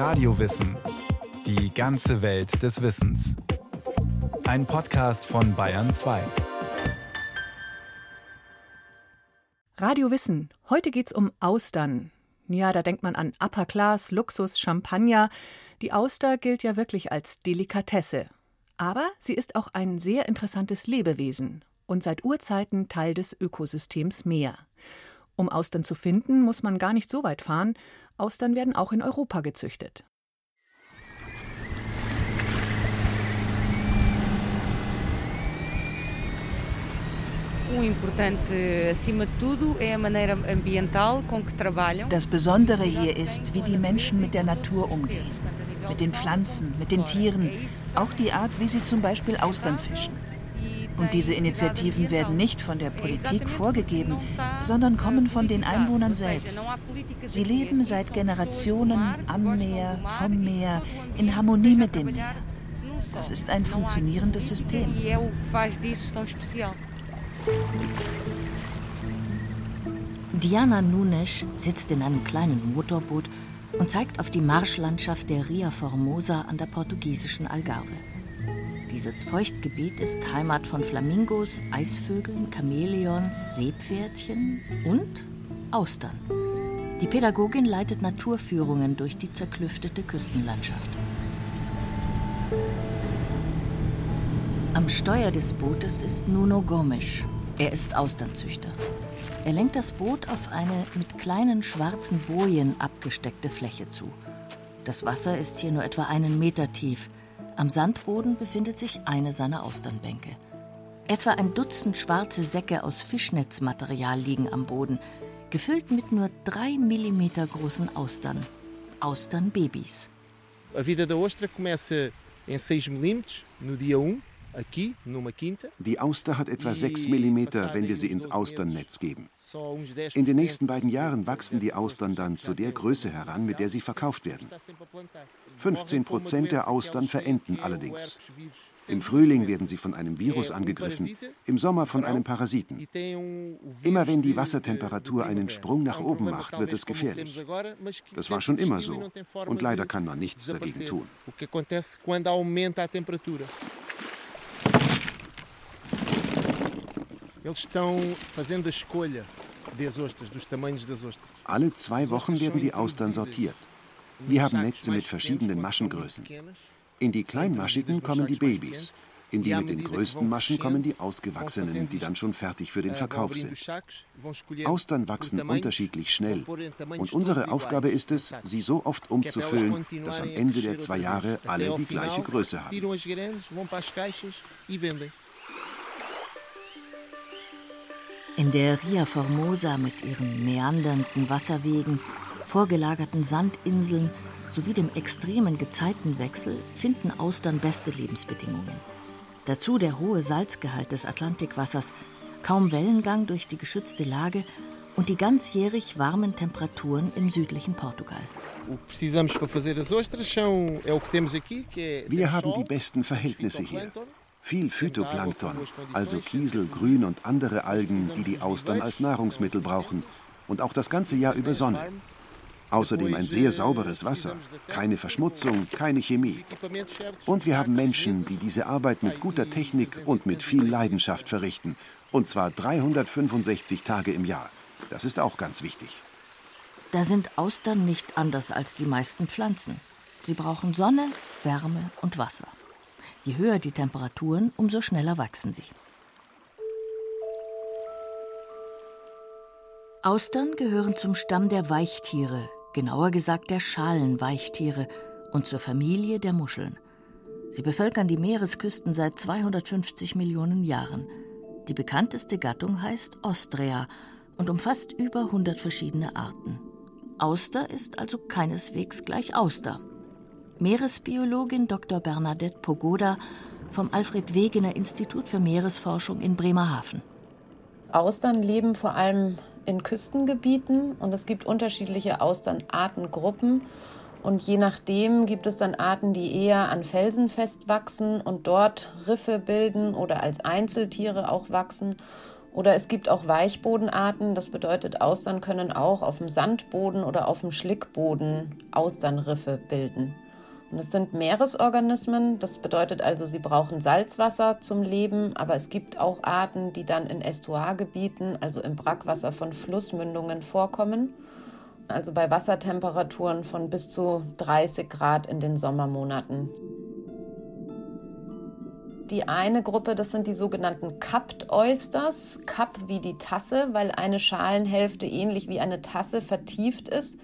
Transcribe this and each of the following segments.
Radiowissen. Die ganze Welt des Wissens. Ein Podcast von Bayern 2. Radio Wissen. Heute geht's um Austern. Ja, da denkt man an Upper Class, Luxus, Champagner. Die Auster gilt ja wirklich als Delikatesse. Aber sie ist auch ein sehr interessantes Lebewesen und seit Urzeiten Teil des Ökosystems Meer. Um Austern zu finden, muss man gar nicht so weit fahren. Austern werden auch in Europa gezüchtet. Das Besondere hier ist, wie die Menschen mit der Natur umgehen. Mit den Pflanzen, mit den Tieren, auch die Art, wie sie zum Beispiel Austern fischen. Und diese Initiativen werden nicht von der Politik vorgegeben, sondern kommen von den Einwohnern selbst. Sie leben seit Generationen am Meer, vom Meer, in Harmonie mit dem Meer. Das ist ein funktionierendes System. Diana Nunes sitzt in einem kleinen Motorboot und zeigt auf die Marschlandschaft der Ria Formosa an der portugiesischen Algarve. Dieses Feuchtgebiet ist Heimat von Flamingos, Eisvögeln, Chamäleons, Seepferdchen und Austern. Die Pädagogin leitet Naturführungen durch die zerklüftete Küstenlandschaft. Am Steuer des Bootes ist Nuno Gomes. Er ist Austernzüchter. Er lenkt das Boot auf eine mit kleinen schwarzen Bojen abgesteckte Fläche zu. Das Wasser ist hier nur etwa einen Meter tief. Am Sandboden befindet sich eine seiner Austernbänke. Etwa ein Dutzend schwarze Säcke aus Fischnetzmaterial liegen am Boden, gefüllt mit nur drei Millimeter großen Austern. Austernbabys. A vida da ostra começa em 6 milímetros no dia 1 die Auster hat etwa 6 mm, wenn wir sie ins Austernnetz geben. In den nächsten beiden Jahren wachsen die Austern dann zu der Größe heran, mit der sie verkauft werden. 15 Prozent der Austern verenden allerdings. Im Frühling werden sie von einem Virus angegriffen, im Sommer von einem Parasiten. Immer wenn die Wassertemperatur einen Sprung nach oben macht, wird es gefährlich. Das war schon immer so und leider kann man nichts dagegen tun. Alle zwei Wochen werden die Austern sortiert. Wir haben Netze mit verschiedenen Maschengrößen. In die kleinmaschigen kommen die Babys. In die mit den größten Maschen kommen die ausgewachsenen, die dann schon fertig für den Verkauf sind. Austern wachsen unterschiedlich schnell. Und unsere Aufgabe ist es, sie so oft umzufüllen, dass am Ende der zwei Jahre alle die gleiche Größe haben. In der Ria Formosa mit ihren meandernden Wasserwegen, vorgelagerten Sandinseln sowie dem extremen Gezeitenwechsel finden Austern beste Lebensbedingungen. Dazu der hohe Salzgehalt des Atlantikwassers, kaum Wellengang durch die geschützte Lage und die ganzjährig warmen Temperaturen im südlichen Portugal. Wir haben die besten Verhältnisse hier. Viel Phytoplankton, also Kiesel, Grün und andere Algen, die die Austern als Nahrungsmittel brauchen. Und auch das ganze Jahr über Sonne. Außerdem ein sehr sauberes Wasser, keine Verschmutzung, keine Chemie. Und wir haben Menschen, die diese Arbeit mit guter Technik und mit viel Leidenschaft verrichten. Und zwar 365 Tage im Jahr. Das ist auch ganz wichtig. Da sind Austern nicht anders als die meisten Pflanzen. Sie brauchen Sonne, Wärme und Wasser. Je höher die Temperaturen, umso schneller wachsen sie. Austern gehören zum Stamm der Weichtiere, genauer gesagt der Schalenweichtiere und zur Familie der Muscheln. Sie bevölkern die Meeresküsten seit 250 Millionen Jahren. Die bekannteste Gattung heißt Ostrea und umfasst über 100 verschiedene Arten. Auster ist also keineswegs gleich Auster. Meeresbiologin Dr. Bernadette Pogoda vom Alfred Wegener Institut für Meeresforschung in Bremerhaven. Austern leben vor allem in Küstengebieten und es gibt unterschiedliche Austernartengruppen. Und je nachdem gibt es dann Arten, die eher an Felsen festwachsen und dort Riffe bilden oder als Einzeltiere auch wachsen. Oder es gibt auch Weichbodenarten, das bedeutet, Austern können auch auf dem Sandboden oder auf dem Schlickboden Austernriffe bilden. Und es sind Meeresorganismen, das bedeutet also, sie brauchen Salzwasser zum Leben, aber es gibt auch Arten, die dann in Estuargebieten, also im Brackwasser von Flussmündungen vorkommen, also bei Wassertemperaturen von bis zu 30 Grad in den Sommermonaten. Die eine Gruppe, das sind die sogenannten Cupped Oysters. Cup wie die Tasse, weil eine Schalenhälfte ähnlich wie eine Tasse vertieft ist.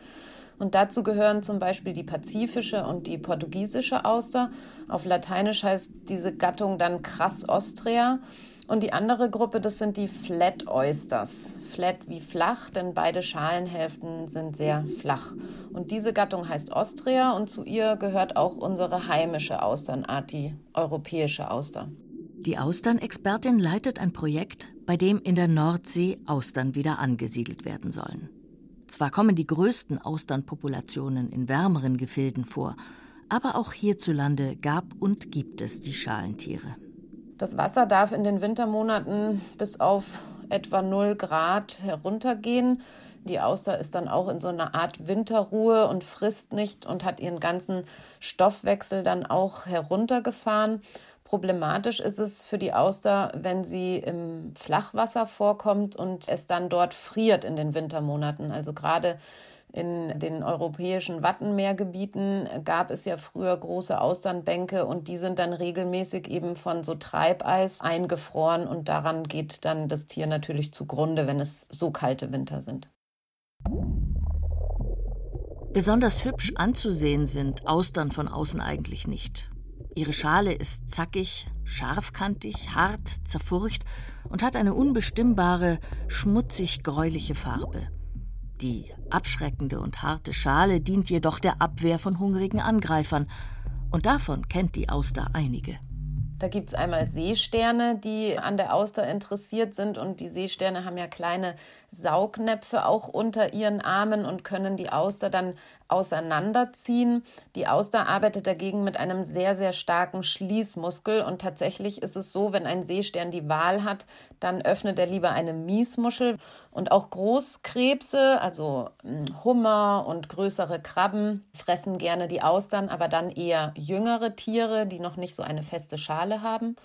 Und dazu gehören zum Beispiel die pazifische und die portugiesische Auster. Auf Lateinisch heißt diese Gattung dann Crass ostrea. Und die andere Gruppe, das sind die Flat Oysters. Flat wie flach, denn beide Schalenhälften sind sehr flach. Und diese Gattung heißt Ostrea und zu ihr gehört auch unsere heimische Austernart, die europäische Auster. Die Austernexpertin leitet ein Projekt, bei dem in der Nordsee Austern wieder angesiedelt werden sollen. Zwar kommen die größten Austernpopulationen in wärmeren Gefilden vor, aber auch hierzulande gab und gibt es die Schalentiere. Das Wasser darf in den Wintermonaten bis auf etwa 0 Grad heruntergehen. Die Auster ist dann auch in so einer Art Winterruhe und frisst nicht und hat ihren ganzen Stoffwechsel dann auch heruntergefahren. Problematisch ist es für die Auster, wenn sie im Flachwasser vorkommt und es dann dort friert in den Wintermonaten. Also gerade in den europäischen Wattenmeergebieten gab es ja früher große Austernbänke und die sind dann regelmäßig eben von so Treibeis eingefroren und daran geht dann das Tier natürlich zugrunde, wenn es so kalte Winter sind. Besonders hübsch anzusehen sind Austern von außen eigentlich nicht. Ihre Schale ist zackig, scharfkantig, hart, zerfurcht und hat eine unbestimmbare, schmutzig-gräuliche Farbe. Die abschreckende und harte Schale dient jedoch der Abwehr von hungrigen Angreifern, und davon kennt die Auster einige. Da gibt es einmal Seesterne, die an der Auster interessiert sind. Und die Seesterne haben ja kleine Saugnäpfe auch unter ihren Armen und können die Auster dann auseinanderziehen. Die Auster arbeitet dagegen mit einem sehr, sehr starken Schließmuskel. Und tatsächlich ist es so, wenn ein Seestern die Wahl hat, dann öffnet er lieber eine Miesmuschel. Und auch Großkrebse, also hm, Hummer und größere Krabben, fressen gerne die Austern, aber dann eher jüngere Tiere, die noch nicht so eine feste Schale haben.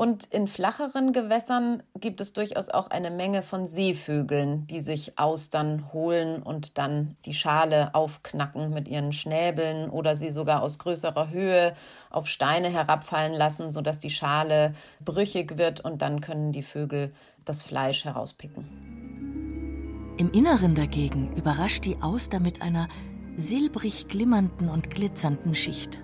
Und in flacheren Gewässern gibt es durchaus auch eine Menge von Seevögeln, die sich Austern holen und dann die Schale aufknacken mit ihren Schnäbeln oder sie sogar aus größerer Höhe auf Steine herabfallen lassen, sodass die Schale brüchig wird und dann können die Vögel das Fleisch herauspicken. Im Inneren dagegen überrascht die Auster mit einer silbrig glimmernden und glitzernden Schicht.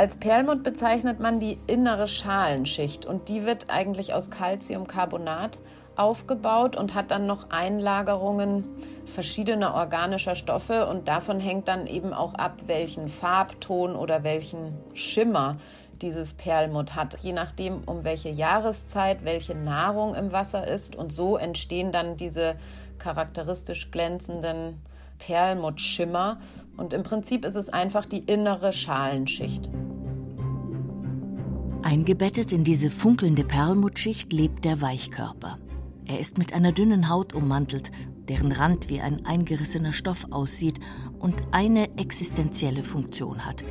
Als Perlmutt bezeichnet man die innere Schalenschicht und die wird eigentlich aus Calciumcarbonat aufgebaut und hat dann noch Einlagerungen verschiedener organischer Stoffe und davon hängt dann eben auch ab, welchen Farbton oder welchen Schimmer dieses Perlmutt hat, je nachdem, um welche Jahreszeit, welche Nahrung im Wasser ist. Und so entstehen dann diese charakteristisch glänzenden Perlmuttschimmer. Und im Prinzip ist es einfach die innere Schalenschicht. Eingebettet in diese funkelnde Perlmuttschicht lebt der Weichkörper. Er ist mit einer dünnen Haut ummantelt, deren Rand wie ein eingerissener Stoff aussieht und eine existenzielle Funktion hat.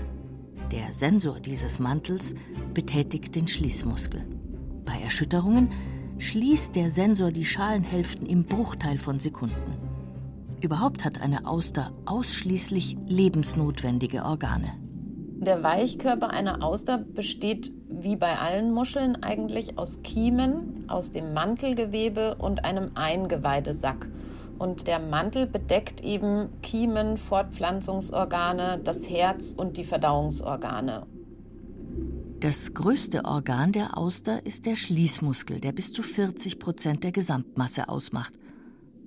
Der Sensor dieses Mantels betätigt den Schließmuskel. Bei Erschütterungen schließt der Sensor die Schalenhälften im Bruchteil von Sekunden. Überhaupt hat eine Auster ausschließlich lebensnotwendige Organe. Der Weichkörper einer Auster besteht wie bei allen Muscheln eigentlich aus Kiemen, aus dem Mantelgewebe und einem Eingeweidesack. Und der Mantel bedeckt eben Kiemen, Fortpflanzungsorgane, das Herz und die Verdauungsorgane. Das größte Organ der Auster ist der Schließmuskel, der bis zu 40 Prozent der Gesamtmasse ausmacht.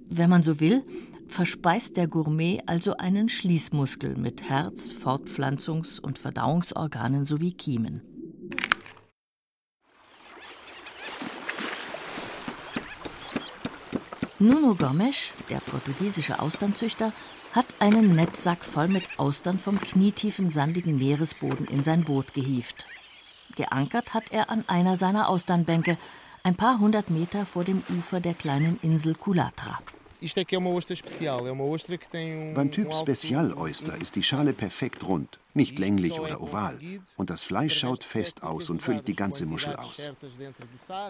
Wenn man so will, verspeist der Gourmet also einen Schließmuskel mit Herz, Fortpflanzungs- und Verdauungsorganen sowie Kiemen. Nuno Gomes, der portugiesische Austernzüchter, hat einen Netzsack voll mit Austern vom knietiefen sandigen Meeresboden in sein Boot gehievt. Geankert hat er an einer seiner Austernbänke, ein paar hundert Meter vor dem Ufer der kleinen Insel Kulatra. Beim Typ Special Oyster ist die Schale perfekt rund, nicht länglich oder oval. Und das Fleisch schaut fest aus und füllt die ganze Muschel aus.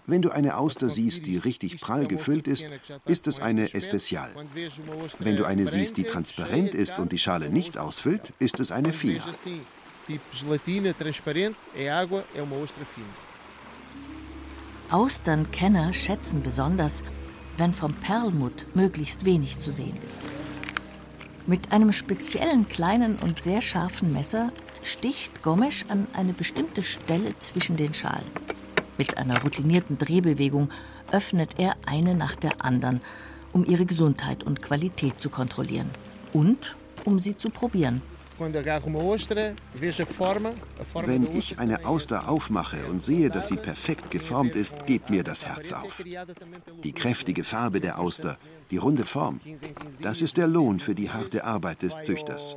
Wenn du eine Auster siehst, die richtig prall gefüllt ist, ist es eine Especial. Wenn du eine siehst, die transparent ist und die Schale nicht ausfüllt, ist es eine Fina. Austernkenner schätzen besonders, wenn vom Perlmutt möglichst wenig zu sehen ist. Mit einem speziellen kleinen und sehr scharfen Messer sticht Gomes an eine bestimmte Stelle zwischen den Schalen. Mit einer routinierten Drehbewegung öffnet er eine nach der anderen, um ihre Gesundheit und Qualität zu kontrollieren und um sie zu probieren. Wenn ich eine Auster aufmache und sehe, dass sie perfekt geformt ist, geht mir das Herz auf. Die kräftige Farbe der Auster, die runde Form, das ist der Lohn für die harte Arbeit des Züchters.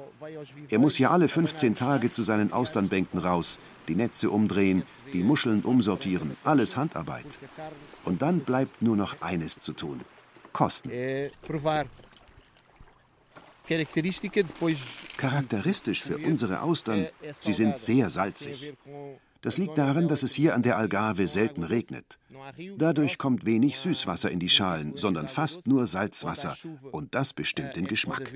Er muss ja alle 15 Tage zu seinen Austernbänken raus, die Netze umdrehen, die Muscheln umsortieren, alles Handarbeit. Und dann bleibt nur noch eines zu tun: Kosten. Charakteristisch für unsere Austern, sie sind sehr salzig. Das liegt daran, dass es hier an der Algarve selten regnet. Dadurch kommt wenig Süßwasser in die Schalen, sondern fast nur Salzwasser. Und das bestimmt den Geschmack.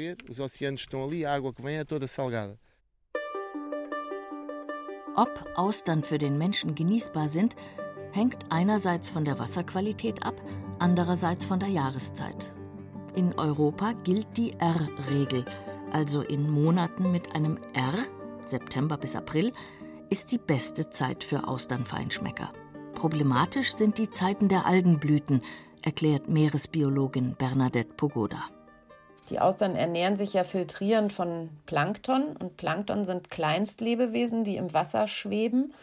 Ob Austern für den Menschen genießbar sind, hängt einerseits von der Wasserqualität ab, andererseits von der Jahreszeit. In Europa gilt die R-Regel, also in Monaten mit einem R, September bis April, ist die beste Zeit für Austernfeinschmecker. Problematisch sind die Zeiten der Algenblüten, erklärt Meeresbiologin Bernadette Pogoda. Die Austern ernähren sich ja filtrierend von Plankton und Plankton sind Kleinstlebewesen, die im Wasser schweben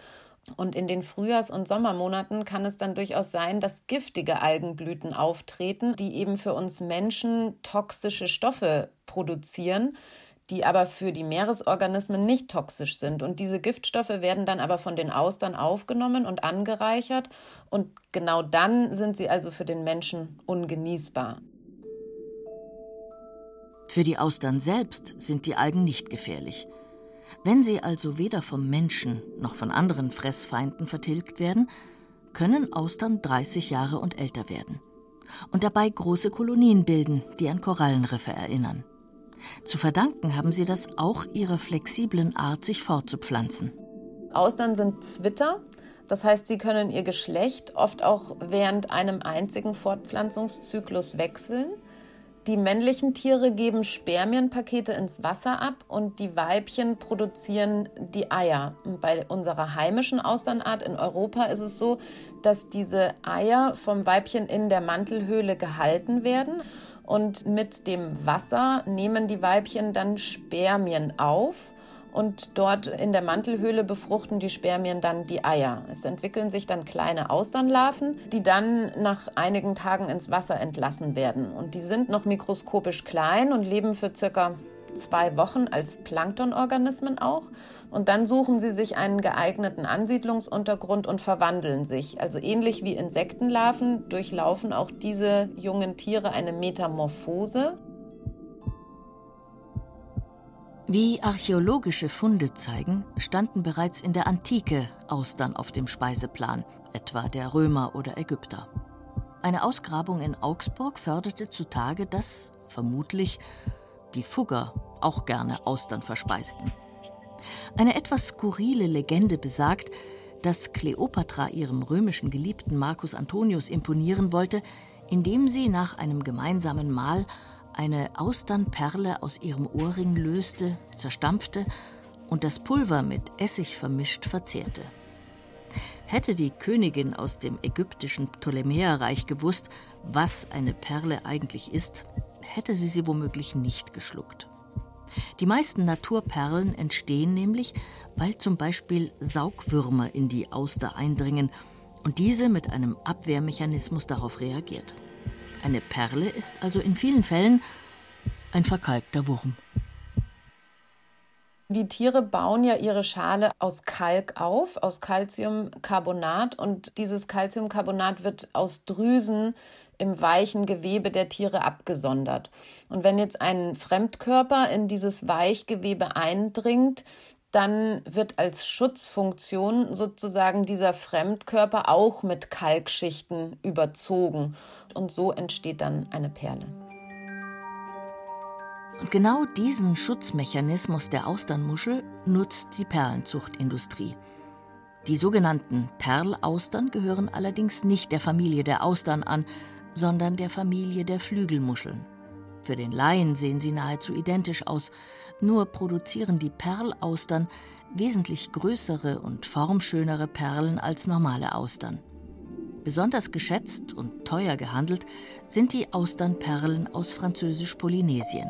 und in den Frühjahrs- und Sommermonaten kann es dann durchaus sein, dass giftige Algenblüten auftreten, die eben für uns Menschen toxische Stoffe produzieren, die aber für die Meeresorganismen nicht toxisch sind. Und diese Giftstoffe werden dann aber von den Austern aufgenommen und angereichert. Und genau dann sind sie also für den Menschen ungenießbar. Für die Austern selbst sind die Algen nicht gefährlich. Wenn sie also weder vom Menschen noch von anderen Fressfeinden vertilgt werden, können Austern 30 Jahre und älter werden und dabei große Kolonien bilden, die an Korallenriffe erinnern. Zu verdanken haben sie das auch ihrer flexiblen Art, sich fortzupflanzen. Austern sind Zwitter, das heißt, sie können ihr Geschlecht oft auch während einem einzigen Fortpflanzungszyklus wechseln. Die männlichen Tiere geben Spermienpakete ins Wasser ab und die Weibchen produzieren die Eier. bei unserer heimischen Austernart in Europa ist es so, dass diese Eier vom Weibchen in der Mantelhöhle gehalten werden und mit dem Wasser nehmen die Weibchen dann Spermien auf und dort in der Mantelhöhle befruchten die Spermien dann die Eier. Es entwickeln sich dann kleine Austernlarven, die dann nach einigen Tagen ins Wasser entlassen werden. Und die sind noch mikroskopisch klein und leben für circa zwei Wochen als Planktonorganismen auch. Und dann suchen sie sich einen geeigneten Ansiedlungsuntergrund und verwandeln sich. Also ähnlich wie Insektenlarven durchlaufen auch diese jungen Tiere eine Metamorphose. Wie archäologische Funde zeigen, standen bereits in der Antike Austern auf dem Speiseplan, etwa der Römer oder Ägypter. Eine Ausgrabung in Augsburg förderte zutage, dass, vermutlich, die Fugger auch gerne Austern verspeisten. Eine etwas skurrile Legende besagt, dass Kleopatra ihrem römischen Geliebten Marcus Antonius imponieren wollte, indem sie nach einem gemeinsamen Mahl eine Austernperle aus ihrem Ohrring löste, zerstampfte und das Pulver mit Essig vermischt verzehrte. Hätte die Königin aus dem ägyptischen Ptolemäerreich gewusst, was eine Perle eigentlich ist, hätte sie sie womöglich nicht geschluckt. Die meisten Naturperlen entstehen nämlich, weil zum Beispiel Saugwürmer in die Auster eindringen und diese mit einem Abwehrmechanismus darauf reagiert. Eine Perle ist also in vielen Fällen ein verkalkter Wurm. Die Tiere bauen ja ihre Schale aus Kalk auf, aus Calciumcarbonat und dieses Calciumcarbonat wird aus Drüsen im weichen Gewebe der Tiere abgesondert. Und wenn jetzt ein Fremdkörper in dieses Weichgewebe eindringt, dann wird als Schutzfunktion sozusagen dieser Fremdkörper auch mit Kalkschichten überzogen. Und so entsteht dann eine Perle. Und genau diesen Schutzmechanismus der Austernmuschel nutzt die Perlenzuchtindustrie. Die sogenannten Perlaustern gehören allerdings nicht der Familie der Austern an, sondern der Familie der Flügelmuscheln. Für den Laien sehen sie nahezu identisch aus, nur produzieren die Perlaustern wesentlich größere und formschönere Perlen als normale Austern. Besonders geschätzt und teuer gehandelt sind die Austernperlen aus Französisch-Polynesien.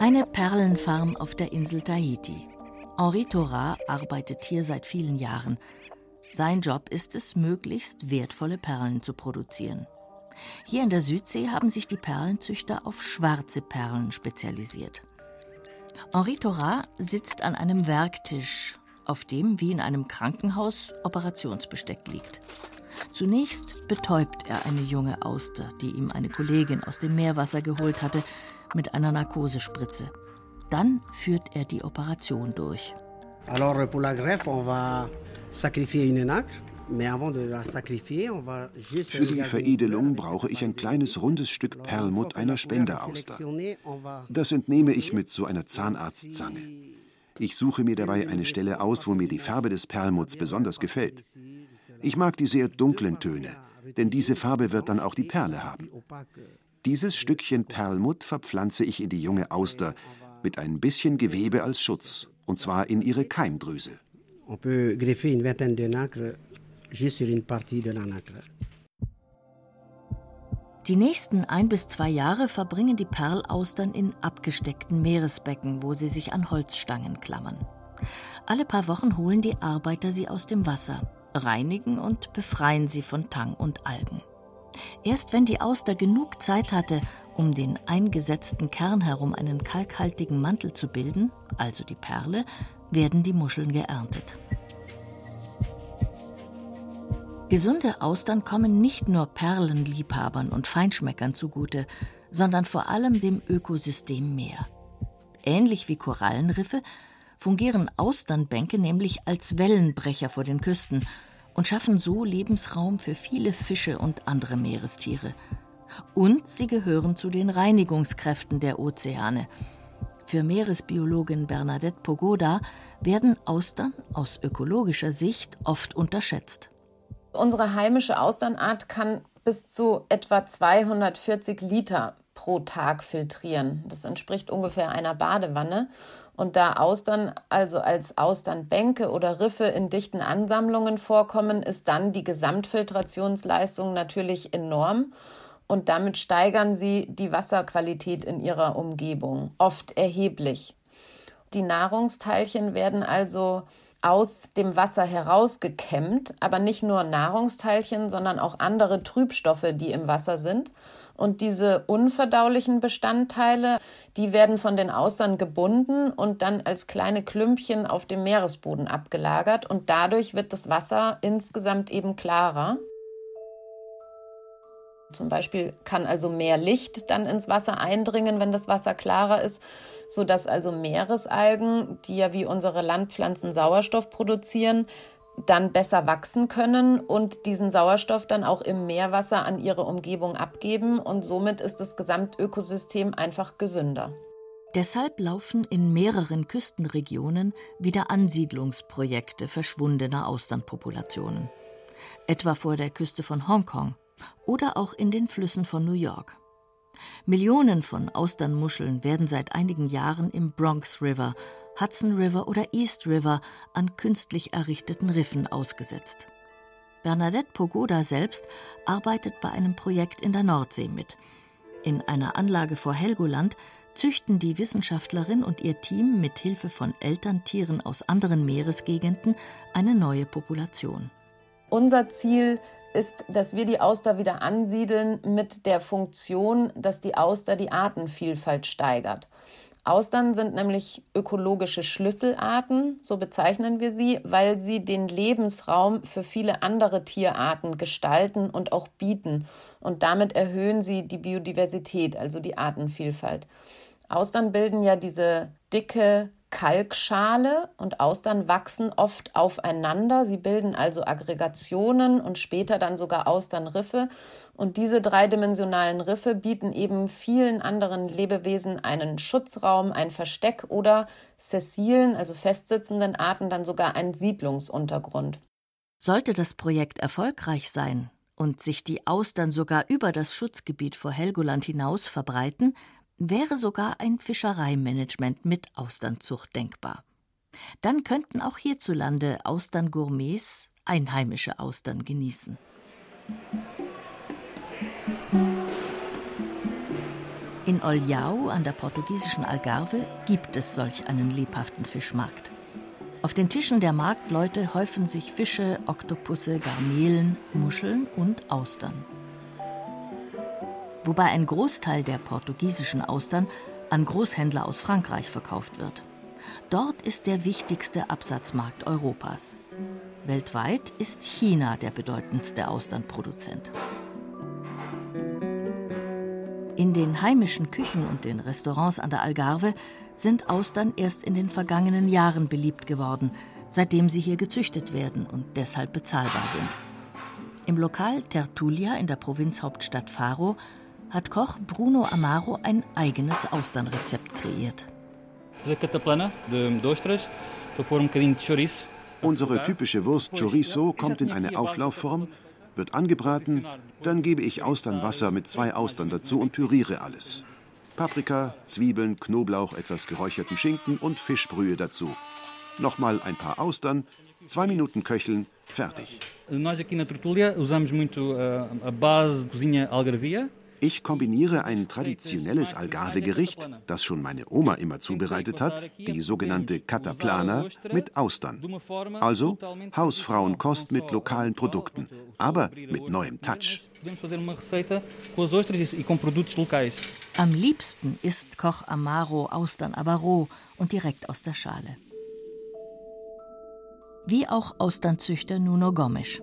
Eine Perlenfarm auf der Insel Tahiti. Henri Thorat arbeitet hier seit vielen Jahren. Sein Job ist es, möglichst wertvolle Perlen zu produzieren. Hier in der Südsee haben sich die Perlenzüchter auf schwarze Perlen spezialisiert. Henri Thorat sitzt an einem Werktisch, auf dem wie in einem Krankenhaus Operationsbesteck liegt. Zunächst betäubt er eine junge Auster, die ihm eine Kollegin aus dem Meerwasser geholt hatte, mit einer Narkosespritze. Dann führt er die Operation durch. Alors pour la greffe, on va für die Veredelung brauche ich ein kleines rundes Stück Perlmutt einer Spenderauster. Das entnehme ich mit so einer Zahnarztzange. Ich suche mir dabei eine Stelle aus, wo mir die Farbe des Perlmutts besonders gefällt. Ich mag die sehr dunklen Töne, denn diese Farbe wird dann auch die Perle haben. Dieses Stückchen Perlmutt verpflanze ich in die junge Auster mit ein bisschen Gewebe als Schutz, und zwar in ihre Keimdrüse. On peut greffer une vingtaine de nacres juste sur une partie de la nacre. Die nächsten ein bis zwei Jahre verbringen die Perlaustern in abgesteckten Meeresbecken, wo sie sich an Holzstangen klammern. Alle paar Wochen holen die Arbeiter sie aus dem Wasser, reinigen und befreien sie von Tang und Algen. Erst wenn die Auster genug Zeit hatte, um den eingesetzten Kern herum einen kalkhaltigen Mantel zu bilden, also die Perle, werden die Muscheln geerntet. Gesunde Austern kommen nicht nur Perlenliebhabern und Feinschmeckern zugute, sondern vor allem dem Ökosystem Meer. Ähnlich wie Korallenriffe fungieren Austernbänke nämlich als Wellenbrecher vor den Küsten und schaffen so Lebensraum für viele Fische und andere Meerestiere. Und sie gehören zu den Reinigungskräften der Ozeane, für Meeresbiologin Bernadette Pogoda werden Austern aus ökologischer Sicht oft unterschätzt. Unsere heimische Austernart kann bis zu etwa 240 Liter pro Tag filtrieren. Das entspricht ungefähr einer Badewanne. Und da Austern also als Austernbänke oder Riffe in dichten Ansammlungen vorkommen, ist dann die Gesamtfiltrationsleistung natürlich enorm und damit steigern sie die Wasserqualität in ihrer Umgebung, oft erheblich. Die Nahrungsteilchen werden also aus dem Wasser herausgekämmt, aber nicht nur Nahrungsteilchen, sondern auch andere Trübstoffe, die im Wasser sind. Und diese unverdaulichen Bestandteile, die werden von den Austern gebunden und dann als kleine Klümpchen auf dem Meeresboden abgelagert und dadurch wird das Wasser insgesamt eben klarer. Zum Beispiel kann also mehr Licht dann ins Wasser eindringen, wenn das Wasser klarer ist, sodass also Meeresalgen, die ja wie unsere Landpflanzen Sauerstoff produzieren, dann besser wachsen können und diesen Sauerstoff dann auch im Meerwasser an ihre Umgebung abgeben und somit ist das Gesamtökosystem einfach gesünder. Deshalb laufen in mehreren Küstenregionen wieder Ansiedlungsprojekte verschwundener Austernpopulationen. Etwa vor der Küste von Hongkong oder auch in den Flüssen von New York. Millionen von Austernmuscheln werden seit einigen Jahren im Bronx River, Hudson River oder East River an künstlich errichteten Riffen ausgesetzt. Bernadette Pogoda selbst arbeitet bei einem Projekt in der Nordsee mit. In einer Anlage vor Helgoland züchten die Wissenschaftlerin und ihr Team mit Hilfe von Elterntieren aus anderen Meeresgegenden eine neue Population. Unser Ziel ist, dass wir die Auster wieder ansiedeln mit der Funktion, dass die Auster die Artenvielfalt steigert. Austern sind nämlich ökologische Schlüsselarten, so bezeichnen wir sie, weil sie den Lebensraum für viele andere Tierarten gestalten und auch bieten. Und damit erhöhen sie die Biodiversität, also die Artenvielfalt. Austern bilden ja diese dicke Kalkschale und Austern wachsen oft aufeinander. Sie bilden also Aggregationen und später dann sogar Austernriffe. Und diese dreidimensionalen Riffe bieten eben vielen anderen Lebewesen einen Schutzraum, ein Versteck oder sessilen, also festsitzenden Arten dann sogar einen Siedlungsuntergrund. Sollte das Projekt erfolgreich sein und sich die Austern sogar über das Schutzgebiet vor Helgoland hinaus verbreiten, wäre sogar ein Fischereimanagement mit Austernzucht denkbar. Dann könnten auch hierzulande Austerngourmets einheimische Austern genießen. In Olhau an der portugiesischen Algarve gibt es solch einen lebhaften Fischmarkt. Auf den Tischen der Marktleute häufen sich Fische, Oktopusse, Garnelen, Muscheln und Austern wobei ein Großteil der portugiesischen Austern an Großhändler aus Frankreich verkauft wird. Dort ist der wichtigste Absatzmarkt Europas. Weltweit ist China der bedeutendste Austernproduzent. In den heimischen Küchen und den Restaurants an der Algarve sind Austern erst in den vergangenen Jahren beliebt geworden, seitdem sie hier gezüchtet werden und deshalb bezahlbar sind. Im Lokal Tertulia in der Provinzhauptstadt Faro hat Koch Bruno Amaro ein eigenes Austernrezept kreiert. Unsere typische Wurst Chorizo kommt in eine Auflaufform, wird angebraten, dann gebe ich Austernwasser mit zwei Austern dazu und püriere alles. Paprika, Zwiebeln, Knoblauch, etwas geräucherten Schinken und Fischbrühe dazu. Nochmal ein paar Austern, zwei Minuten köcheln, fertig. Nós aqui na Tertulia usamos muito a base de cozinha algarvia. Ich kombiniere ein traditionelles Algarve-Gericht, das schon meine Oma immer zubereitet hat, die sogenannte Cataplana, mit Austern. Also Hausfrauenkost mit lokalen Produkten, aber mit neuem Touch. Am liebsten isst Koch Amaro Austern aber roh und direkt aus der Schale. Wie auch Austernzüchter Nuno Gomes.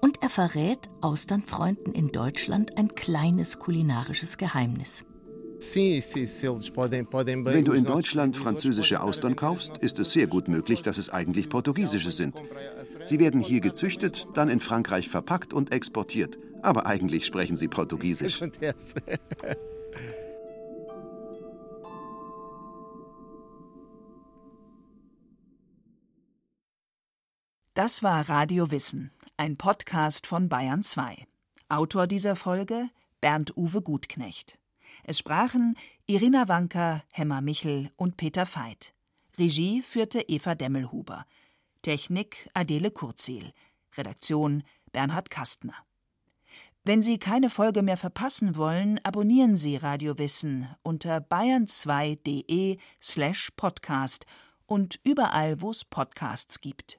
Und er verrät Austernfreunden in Deutschland ein kleines kulinarisches Geheimnis. Wenn du in Deutschland französische Austern kaufst, ist es sehr gut möglich, dass es eigentlich portugiesische sind. Sie werden hier gezüchtet, dann in Frankreich verpackt und exportiert. Aber eigentlich sprechen sie Portugiesisch. Das war Radio Wissen ein Podcast von Bayern 2. Autor dieser Folge Bernd-Uwe Gutknecht. Es sprachen Irina Wanker, Hemmer Michel und Peter Veit. Regie führte Eva Demmelhuber. Technik Adele Kurzil. Redaktion Bernhard Kastner. Wenn Sie keine Folge mehr verpassen wollen, abonnieren Sie Radio Wissen unter bayern2.de slash podcast und überall, wo es Podcasts gibt.